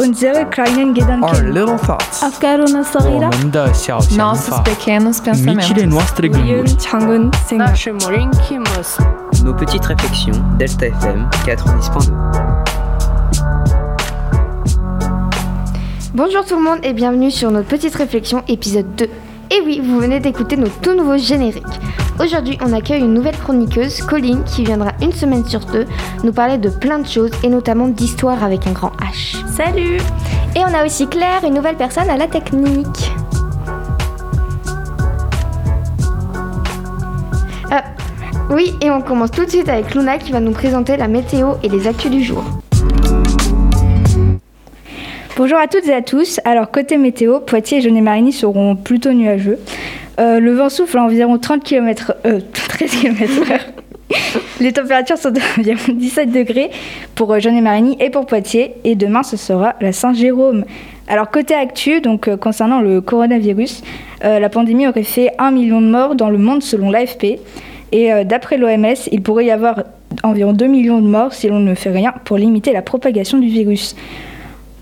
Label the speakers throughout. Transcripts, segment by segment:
Speaker 1: unsere kleinen Gedanken.
Speaker 2: Our little thoughts.
Speaker 3: Nossos pequenos pensamentos.
Speaker 4: Nos petites réflexions, Delta FM 90.2.
Speaker 5: Bonjour tout le monde et bienvenue sur notre petite réflexion épisode 2. Et oui, vous venez d'écouter nos tout nouveaux génériques. Aujourd'hui, on accueille une nouvelle chroniqueuse, Colline, qui viendra une semaine sur deux nous parler de plein de choses et notamment d'histoire avec un grand H.
Speaker 6: Salut Et on a aussi Claire, une nouvelle personne à la technique.
Speaker 5: Ah, oui, et on commence tout de suite avec Luna qui va nous présenter la météo et les actus du jour.
Speaker 1: Bonjour à toutes et à tous. Alors, côté météo, Poitiers et Jeunet-Marigny seront plutôt nuageux. Euh, le vent souffle à environ 30 km, euh, 13 km heure. Les températures sont d'environ 17 degrés pour euh, Jeunet-Marigny et pour Poitiers. Et demain, ce sera la Saint-Jérôme. Alors, côté actu, donc, euh, concernant le coronavirus, euh, la pandémie aurait fait 1 million de morts dans le monde selon l'AFP. Et d'après l'OMS, il pourrait y avoir environ 2 millions de morts si l'on ne fait rien pour limiter la propagation du virus.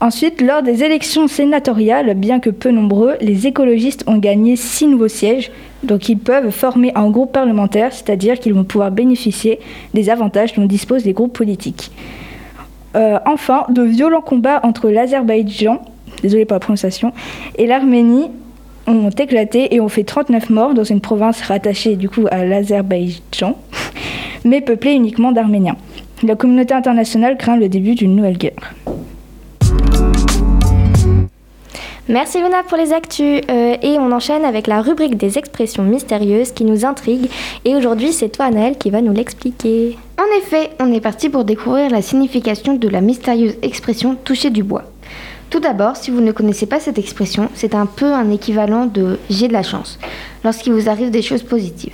Speaker 1: Ensuite, lors des élections sénatoriales, bien que peu nombreux, les écologistes ont gagné six nouveaux sièges. Donc ils peuvent former un groupe parlementaire, c'est-à-dire qu'ils vont pouvoir bénéficier des avantages dont disposent les groupes politiques. Euh, enfin, de violents combats entre l'Azerbaïdjan, désolé pour la prononciation, et l'Arménie ont éclaté et ont fait 39 morts dans une province rattachée du coup à l'Azerbaïdjan, mais peuplée uniquement d'Arméniens. La communauté internationale craint le début d'une nouvelle guerre.
Speaker 6: Merci Luna pour les actus. Euh, et on enchaîne avec la rubrique des expressions mystérieuses qui nous intriguent. Et aujourd'hui, c'est toi, Anaël, qui va nous l'expliquer.
Speaker 5: En effet, on est parti pour découvrir la signification de la mystérieuse expression toucher du bois. Tout d'abord, si vous ne connaissez pas cette expression, c'est un peu un équivalent de j'ai de la chance lorsqu'il vous arrive des choses positives.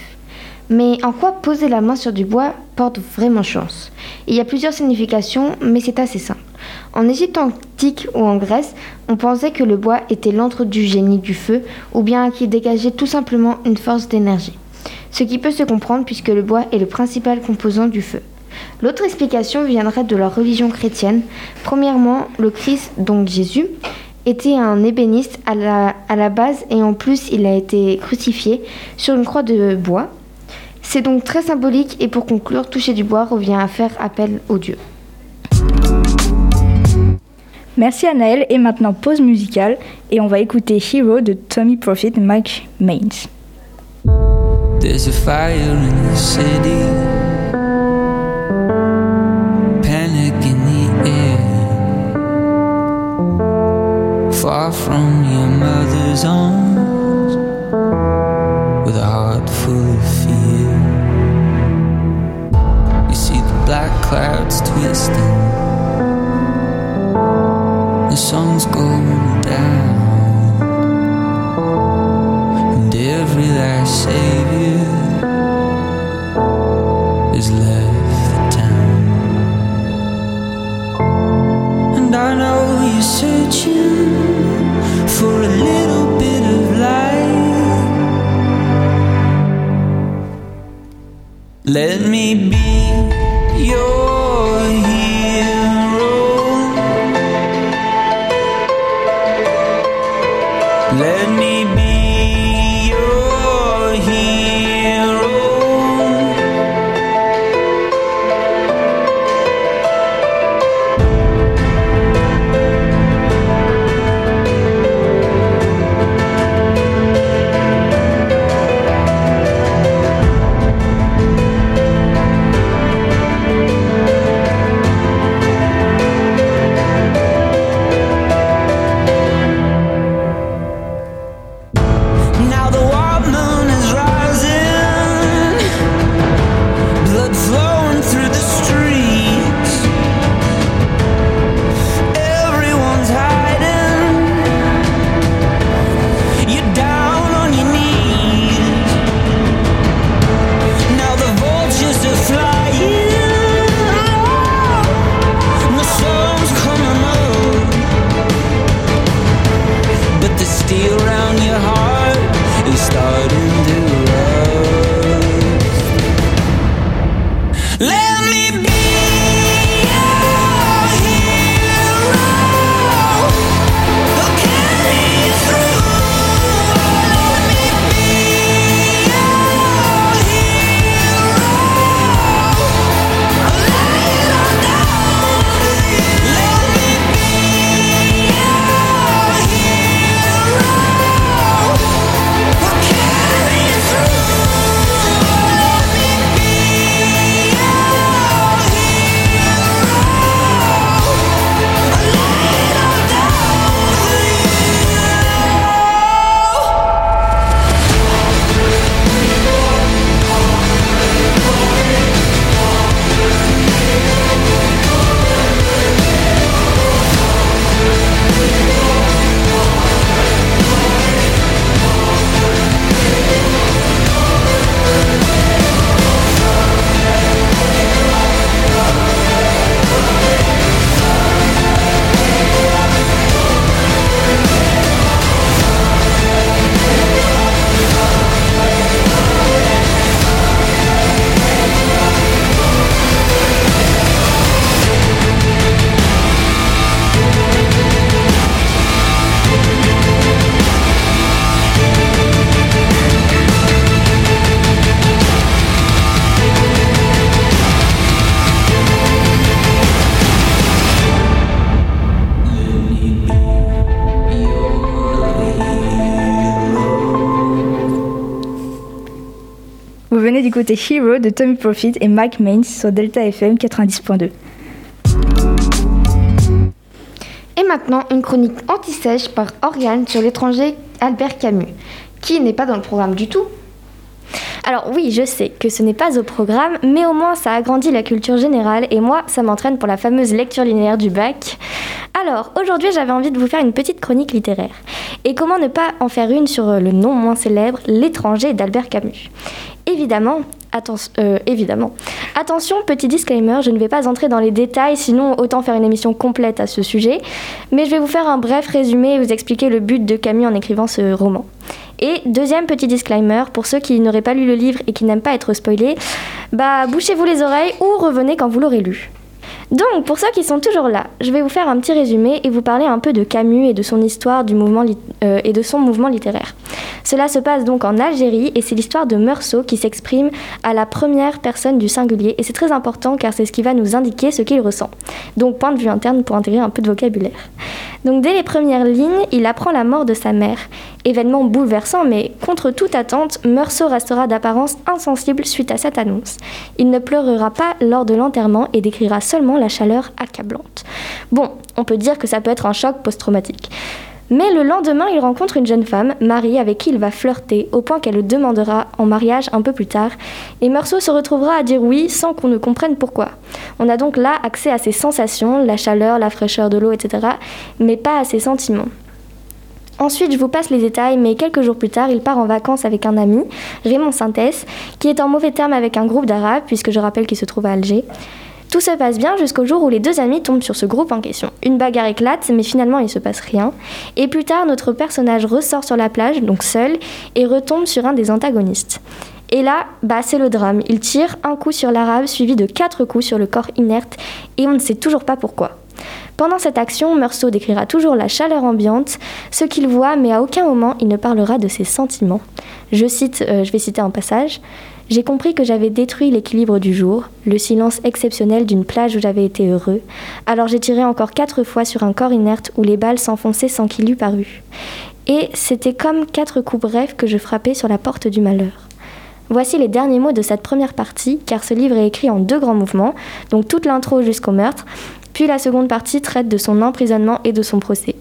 Speaker 5: Mais en quoi poser la main sur du bois porte vraiment chance? Il y a plusieurs significations, mais c'est assez simple. En Égypte antique ou en Grèce, on pensait que le bois était l'antre du génie du feu, ou bien qu'il dégageait tout simplement une force d'énergie. Ce qui peut se comprendre puisque le bois est le principal composant du feu. L'autre explication viendrait de la religion chrétienne. Premièrement, le Christ, donc Jésus, était un ébéniste à la, à la base et en plus il a été crucifié sur une croix de bois. C'est donc très symbolique et pour conclure, toucher du bois revient à faire appel au Dieu.
Speaker 1: Merci Anaël et maintenant pause musicale et on va écouter Hero de Tommy Profit Mike Maines.
Speaker 7: There's a fire in the city, panic in the air. Far from your mother's arms, with a heart full of fear. You see the black clouds twisting,
Speaker 1: venez d'écouter Hero de Tommy Profit et Mike Mains sur Delta FM 90.2.
Speaker 5: Et maintenant, une chronique anti-sèche par Oriane sur l'étranger Albert Camus, qui n'est pas dans le programme du tout.
Speaker 6: Alors oui, je sais que ce n'est pas au programme, mais au moins ça agrandit la culture générale et moi, ça m'entraîne pour la fameuse lecture linéaire du bac. Alors, aujourd'hui, j'avais envie de vous faire une petite chronique littéraire. Et comment ne pas en faire une sur le non moins célèbre L'étranger d'Albert Camus? Euh, évidemment. Attention, petit disclaimer, je ne vais pas entrer dans les détails, sinon autant faire une émission complète à ce sujet. Mais je vais vous faire un bref résumé et vous expliquer le but de Camus en écrivant ce roman. Et deuxième petit disclaimer, pour ceux qui n'auraient pas lu le livre et qui n'aiment pas être spoilés, bah bouchez-vous les oreilles ou revenez quand vous l'aurez lu. Donc, pour ceux qui sont toujours là, je vais vous faire un petit résumé et vous parler un peu de Camus et de son histoire du mouvement euh, et de son mouvement littéraire. Cela se passe donc en Algérie et c'est l'histoire de Meursault qui s'exprime à la première personne du singulier et c'est très important car c'est ce qui va nous indiquer ce qu'il ressent. Donc, point de vue interne pour intégrer un peu de vocabulaire. Donc, dès les premières lignes, il apprend la mort de sa mère. Événement bouleversant, mais contre toute attente, Meursault restera d'apparence insensible suite à cette annonce. Il ne pleurera pas lors de l'enterrement et décrira seulement la chaleur accablante. Bon, on peut dire que ça peut être un choc post-traumatique. Mais le lendemain, il rencontre une jeune femme, Marie, avec qui il va flirter, au point qu'elle le demandera en mariage un peu plus tard. Et Meursault se retrouvera à dire oui sans qu'on ne comprenne pourquoi. On a donc là accès à ses sensations, la chaleur, la fraîcheur de l'eau, etc., mais pas à ses sentiments. Ensuite, je vous passe les détails, mais quelques jours plus tard, il part en vacances avec un ami, Raymond Sintès, qui est en mauvais terme avec un groupe d'Arabes, puisque je rappelle qu'il se trouve à Alger. Tout se passe bien jusqu'au jour où les deux amis tombent sur ce groupe en question. Une bagarre éclate, mais finalement il se passe rien. Et plus tard, notre personnage ressort sur la plage, donc seul, et retombe sur un des antagonistes. Et là, bah, c'est le drame. Il tire un coup sur l'arabe, suivi de quatre coups sur le corps inerte, et on ne sait toujours pas pourquoi. Pendant cette action, Meursault décrira toujours la chaleur ambiante, ce qu'il voit, mais à aucun moment il ne parlera de ses sentiments. Je cite, euh, je vais citer un passage. J'ai compris que j'avais détruit l'équilibre du jour, le silence exceptionnel d'une plage où j'avais été heureux. Alors j'ai tiré encore quatre fois sur un corps inerte où les balles s'enfonçaient sans qu'il eût paru. Et c'était comme quatre coups brefs que je frappais sur la porte du malheur. Voici les derniers mots de cette première partie, car ce livre est écrit en deux grands mouvements, donc toute l'intro jusqu'au meurtre, puis la seconde partie traite de son emprisonnement et de son procès.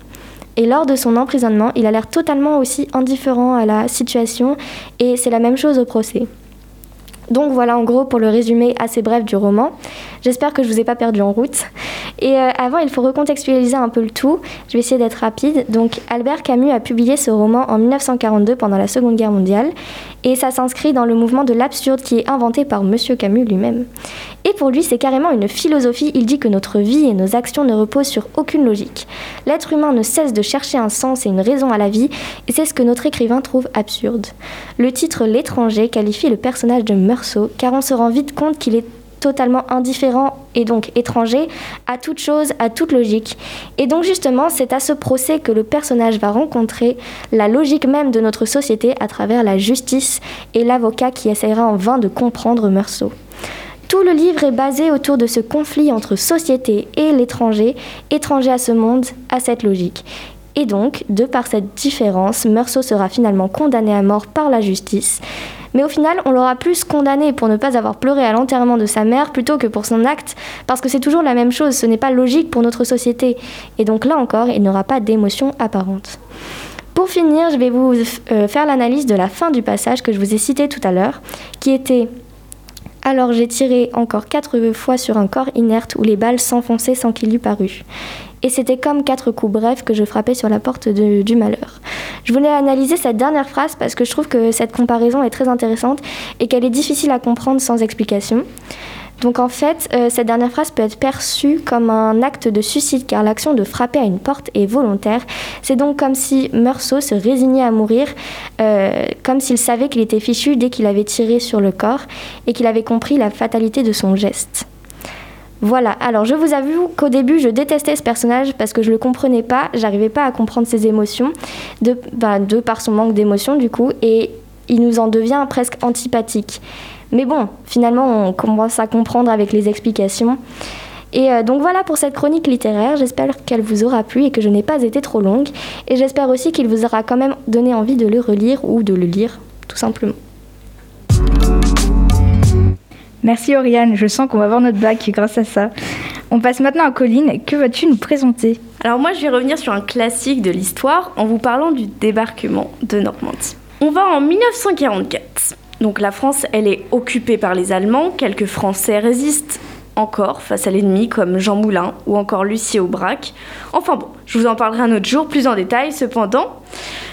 Speaker 6: Et lors de son emprisonnement, il a l'air totalement aussi indifférent à la situation, et c'est la même chose au procès. Donc voilà en gros pour le résumé assez bref du roman. J'espère que je vous ai pas perdu en route. Et euh, avant, il faut recontextualiser un peu le tout. Je vais essayer d'être rapide. Donc Albert Camus a publié ce roman en 1942 pendant la Seconde Guerre mondiale et ça s'inscrit dans le mouvement de l'absurde qui est inventé par Monsieur Camus lui-même. Et pour lui, c'est carrément une philosophie. Il dit que notre vie et nos actions ne reposent sur aucune logique. L'être humain ne cesse de chercher un sens et une raison à la vie, et c'est ce que notre écrivain trouve absurde. Le titre L'étranger qualifie le personnage de Car on se rend vite compte qu'il est totalement indifférent et donc étranger à toute chose, à toute logique. Et donc justement, c'est à ce procès que le personnage va rencontrer la logique même de notre société à travers la justice et l'avocat qui essaiera en vain de comprendre Meursault. Tout le livre est basé autour de ce conflit entre société et l'étranger, étranger à ce monde, à cette logique. Et donc, de par cette différence, Meursault sera finalement condamné à mort par la justice. Mais au final, on l'aura plus condamné pour ne pas avoir pleuré à l'enterrement de sa mère plutôt que pour son acte, parce que c'est toujours la même chose, ce n'est pas logique pour notre société. Et donc là encore, il n'aura pas d'émotion apparente. Pour finir, je vais vous euh, faire l'analyse de la fin du passage que je vous ai cité tout à l'heure, qui était alors j'ai tiré encore quatre fois sur un corps inerte où les balles s'enfonçaient sans qu'il eût paru. Et c'était comme quatre coups brefs que je frappais sur la porte du malheur. Je voulais analyser cette dernière phrase parce que je trouve que cette comparaison est très intéressante et qu'elle est difficile à comprendre sans explication. Donc en fait, euh, cette dernière phrase peut être perçue comme un acte de suicide car l'action de frapper à une porte est volontaire. C'est donc comme si Meursault se résignait à mourir, euh, comme s'il savait qu'il était fichu dès qu'il avait tiré sur le corps et qu'il avait compris la fatalité de son geste. Voilà, alors je vous avoue qu'au début je détestais ce personnage parce que je le comprenais pas, j'arrivais pas à comprendre ses émotions, de, bah, par son manque d'émotion du coup, et il nous en devient presque antipathique. Mais bon, finalement on commence à comprendre avec les explications. Et euh, donc voilà pour cette chronique littéraire, j'espère qu'elle vous aura plu et que je n'ai pas été trop longue, et j'espère aussi qu'il vous aura quand même donné envie de le relire ou de le lire, tout simplement.
Speaker 1: Merci Oriane, je sens qu'on va avoir notre bac grâce à ça. On passe maintenant à Colline, que vas-tu nous présenter?
Speaker 3: Alors moi je vais revenir sur un classique de l'histoire en vous parlant du débarquement de Normandie. On va en 1944. Donc la France, elle est occupée par les Allemands, quelques Français résistent encore face à l'ennemi comme Jean Moulin ou encore Lucie Aubrac. Enfin bon, je vous en parlerai un autre jour plus en détail. Cependant,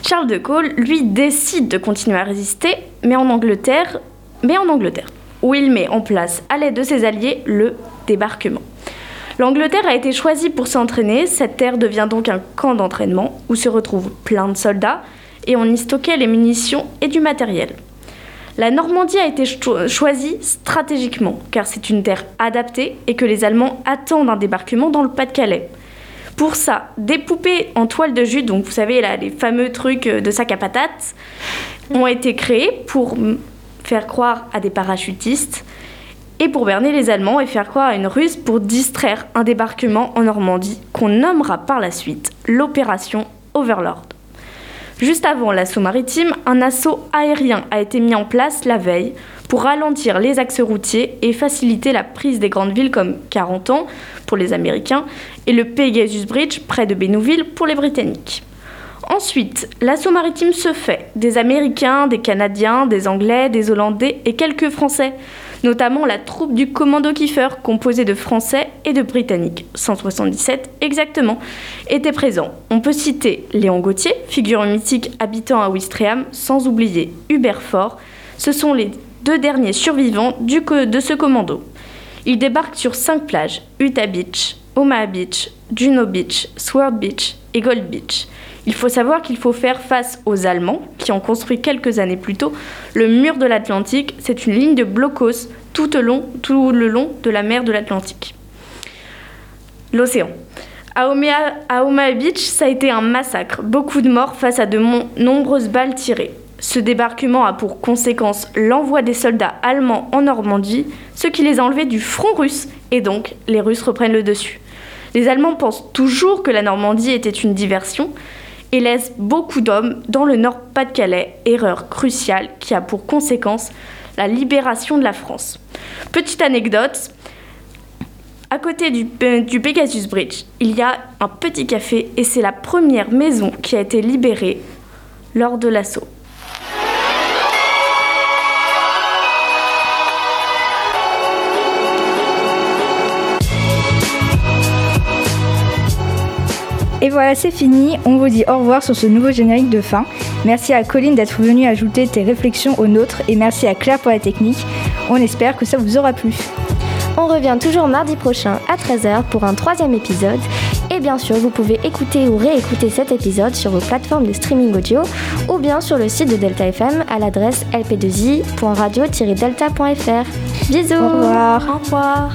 Speaker 3: Charles de Gaulle, lui, décide de continuer à résister, mais en Angleterre, mais en Angleterre, où il met en place, à l'aide de ses alliés, le débarquement. L'Angleterre a été choisie pour s'entraîner. Cette terre devient donc un camp d'entraînement où se retrouvent plein de soldats et on y stockait les munitions et du matériel. La Normandie a été cho- choisie stratégiquement car c'est une terre adaptée et que les Allemands attendent un débarquement dans le Pas-de-Calais. Pour ça, des poupées en toile de jute, donc vous savez les fameux trucs euh, de sac à patates, ont été créés pour faire croire à des parachutistes et pour berner les Allemands et faire croire à une ruse pour distraire un débarquement en Normandie qu'on nommera par la suite l'opération Overlord. Juste avant l'assaut maritime, un assaut aérien a été mis en place la veille pour ralentir les axes routiers et faciliter la prise des grandes villes comme Carentan pour les Américains et le Pegasus Bridge près de Bénouville pour les Britanniques. Ensuite, l'assaut maritime se fait. Des Américains, des Canadiens, des Anglais, des Hollandais et quelques Français, notamment la troupe du commando Kiefer, composée de Français et de Britanniques, 177 exactement, étaient présents. On peut citer Léon Gauthier, figure mythique habitant à Ouistreham, sans oublier Hubert Fort. Ce sont les deux derniers survivants du de ce commando. Ils débarquent sur cinq plages Utah Beach, Omaha Beach, Juno Beach, Sword Beach et Gold Beach. Il faut savoir qu'il faut faire face aux Allemands, qui ont construit quelques années plus tôt le mur de l'Atlantique. C'est une ligne de blocos tout, le long de la mer de l'Atlantique. L'océan. À Omaha, Beach, ça a été un massacre. Beaucoup de morts face à de nombreuses balles tirées. Ce débarquement a pour conséquence l'envoi des soldats allemands en Normandie, ce qui les a enlevés du front russe, et donc les Russes reprennent le dessus. Les Allemands pensent toujours que la Normandie était une diversion et laissent beaucoup d'hommes dans le Nord-Pas-de-Calais, erreur cruciale qui a pour conséquence la libération de la France. Petite anecdote, à côté du, du Pegasus Bridge, il y a un petit café et c'est la première maison qui a été libérée lors de l'assaut.
Speaker 1: Et voilà, c'est fini. On vous dit au revoir sur ce nouveau générique de fin. Merci à Colline d'être venue ajouter tes réflexions aux nôtres et merci à Claire pour la technique. On espère que ça vous aura plu.
Speaker 6: On revient toujours mardi prochain à 13h pour un troisième épisode. Et bien sûr, vous pouvez écouter ou réécouter cet épisode sur vos plateformes de streaming audio ou bien sur le site de Delta FM à l'adresse lp2i.radio-delta.fr. Bisous
Speaker 1: Au revoir.
Speaker 6: Au revoir